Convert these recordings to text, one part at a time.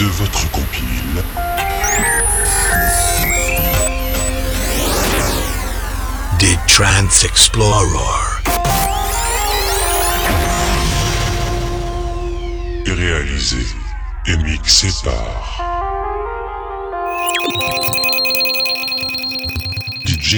de votre compile. The Trance Explorer. Réalisé et mixé par DJ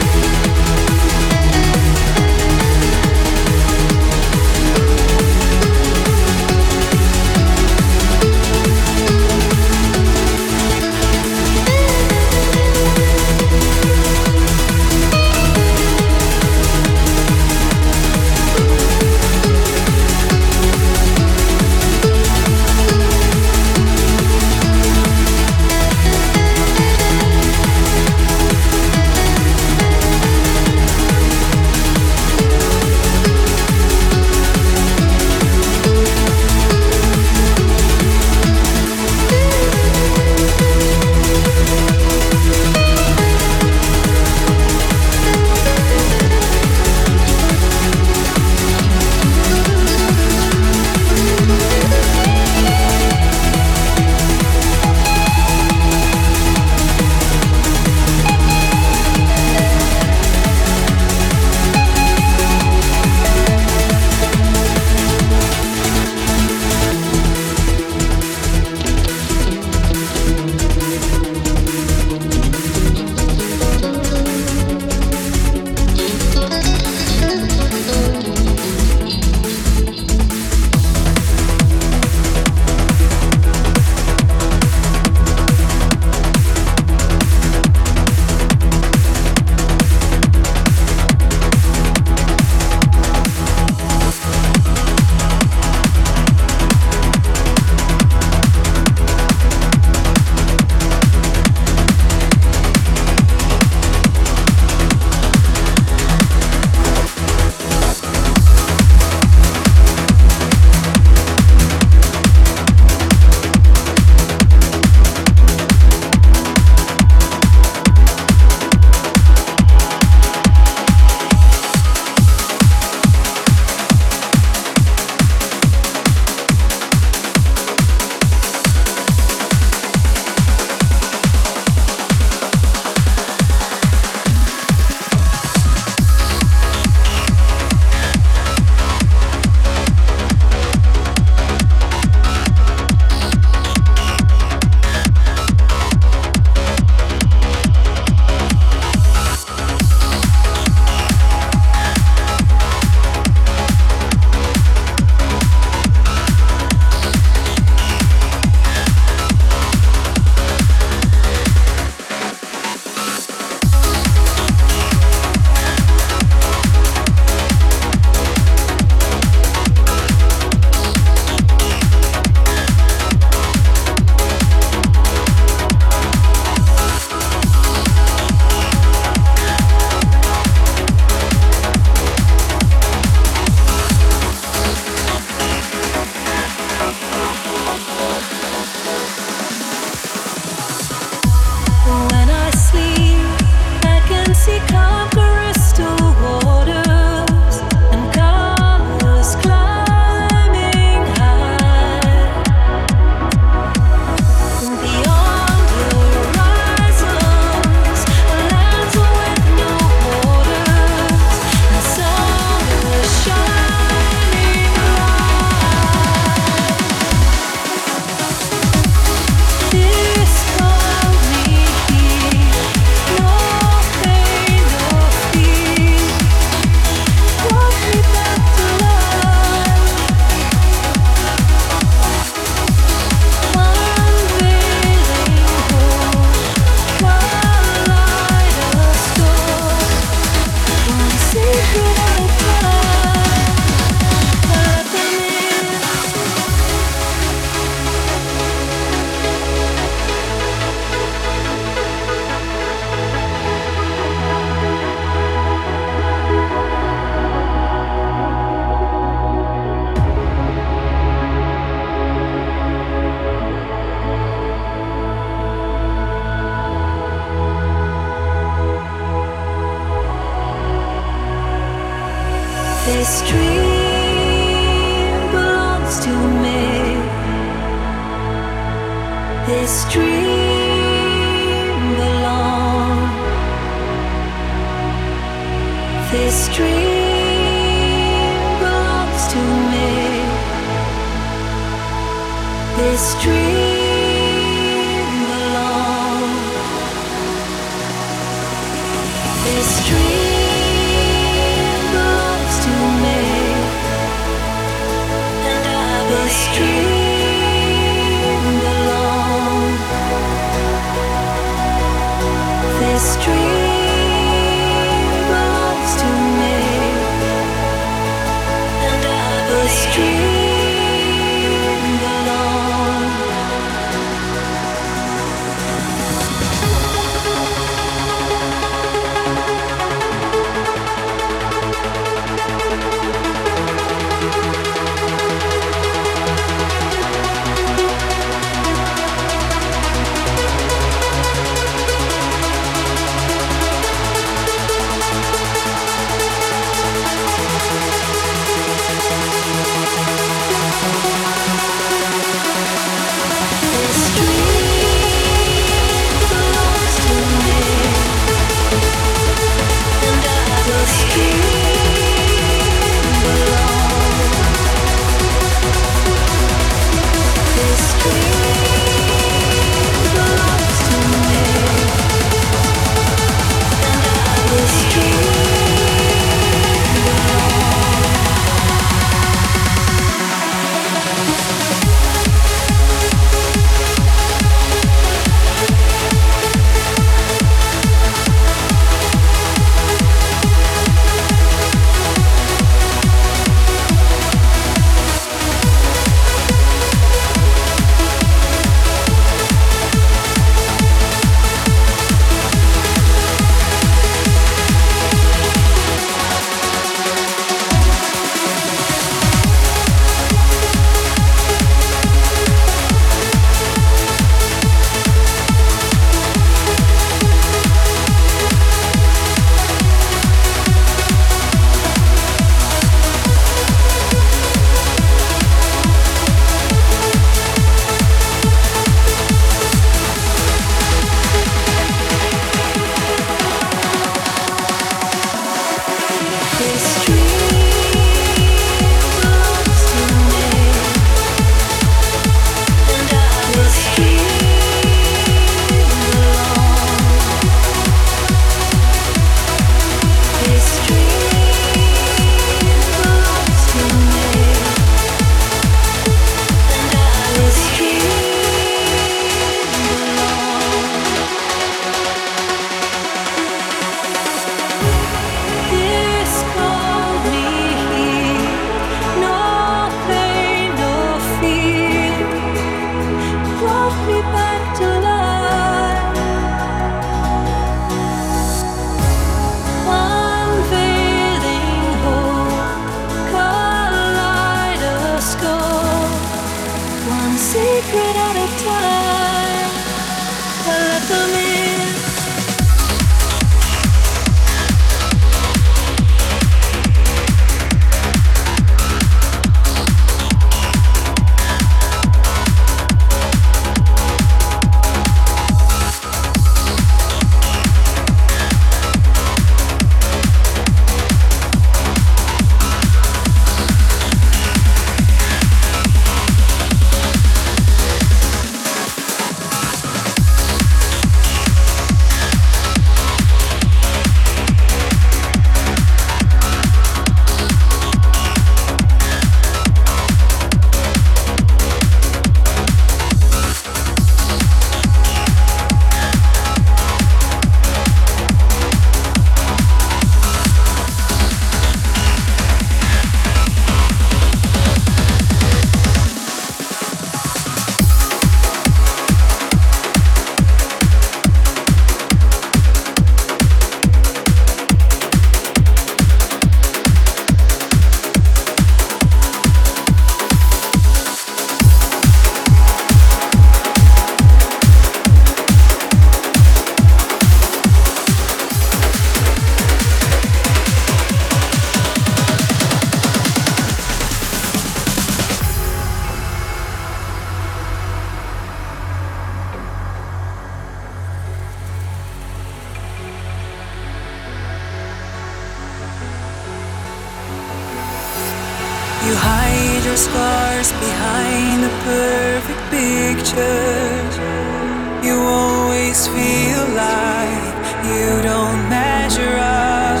always feel like you don't measure up.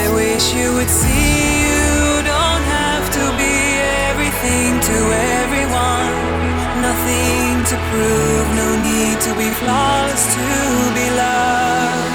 I wish you would see you don't have to be everything to everyone. Nothing to prove, no need to be flawless to be loved.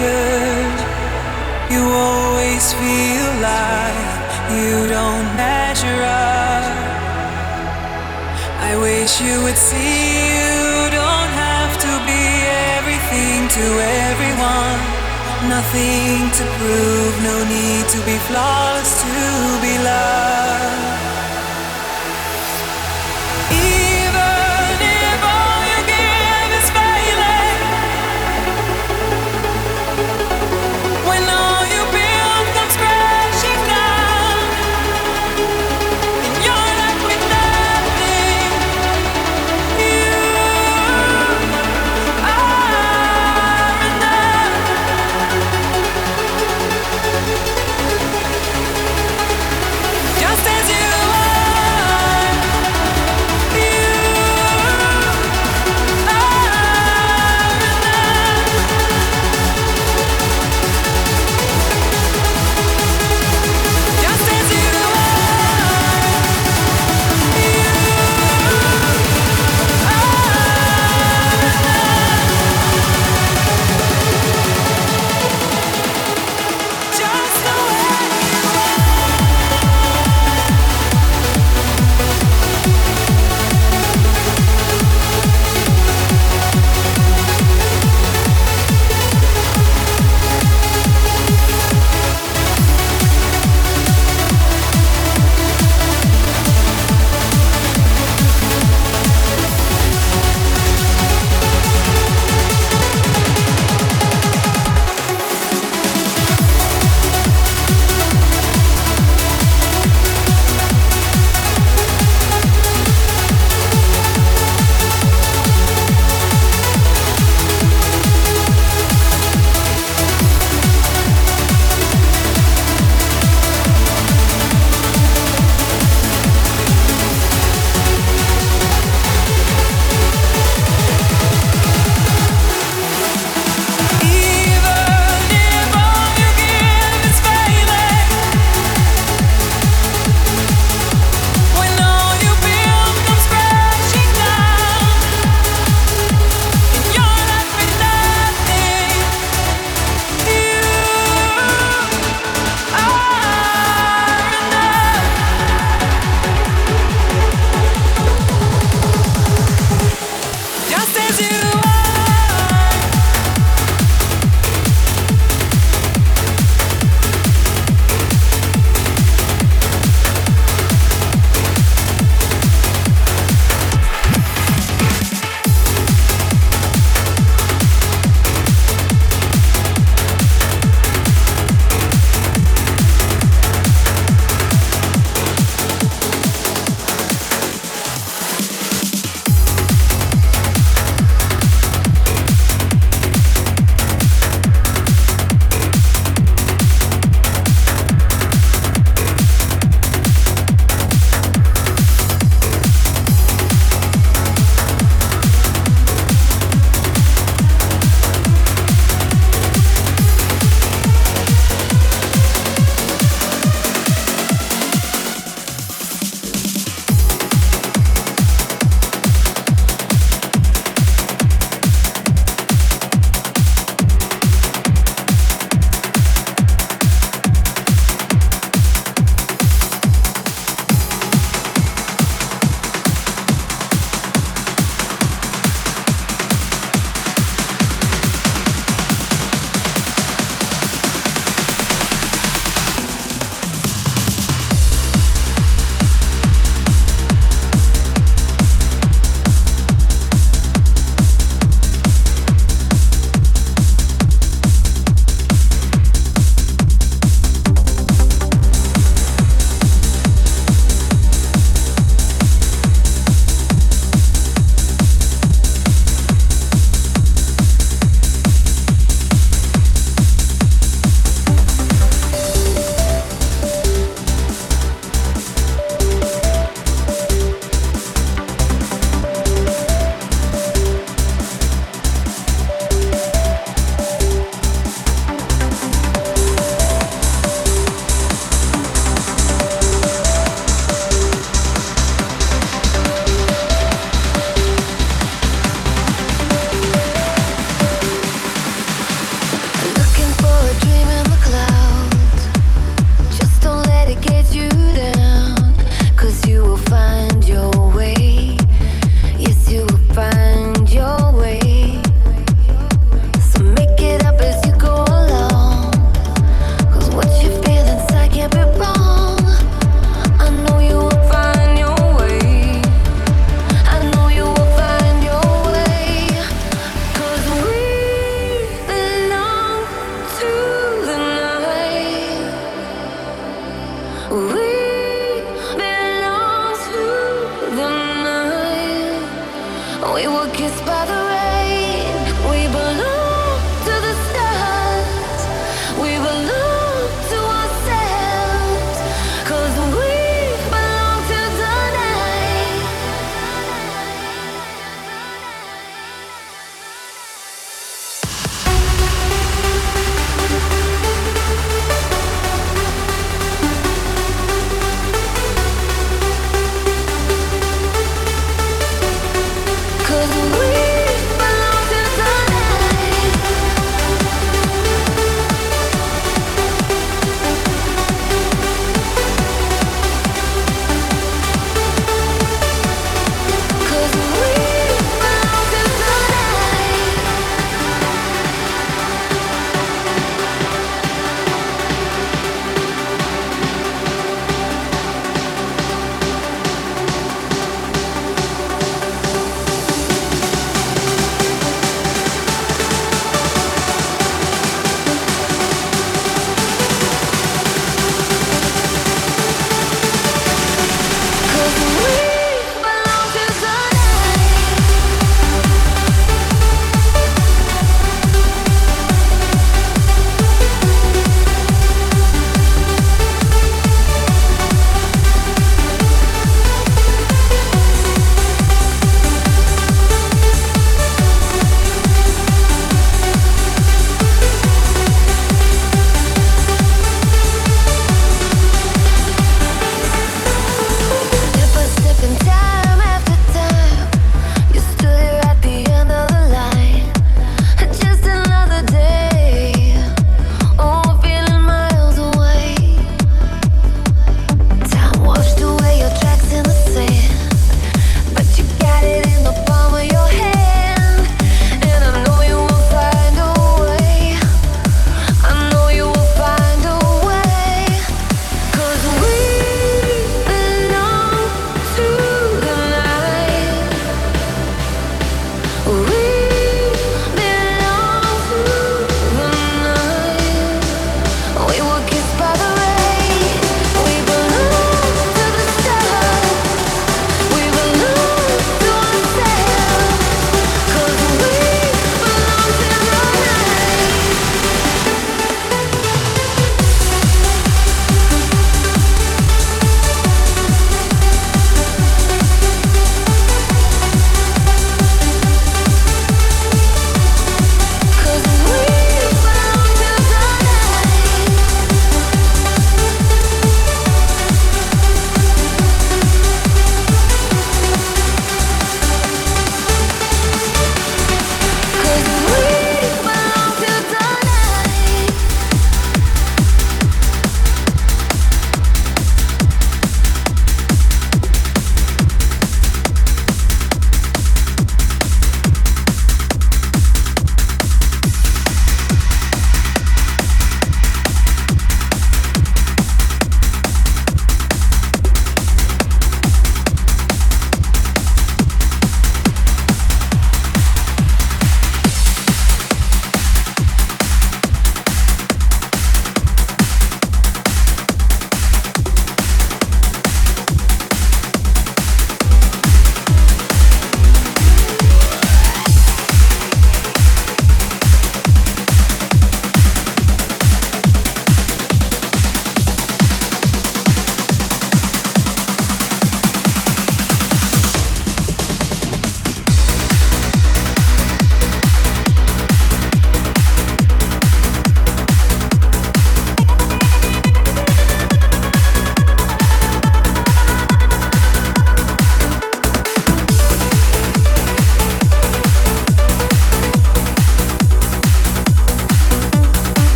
You always feel like you don't measure up. I wish you would see you don't have to be everything to everyone. Nothing to prove, no need to be flawless to be loved.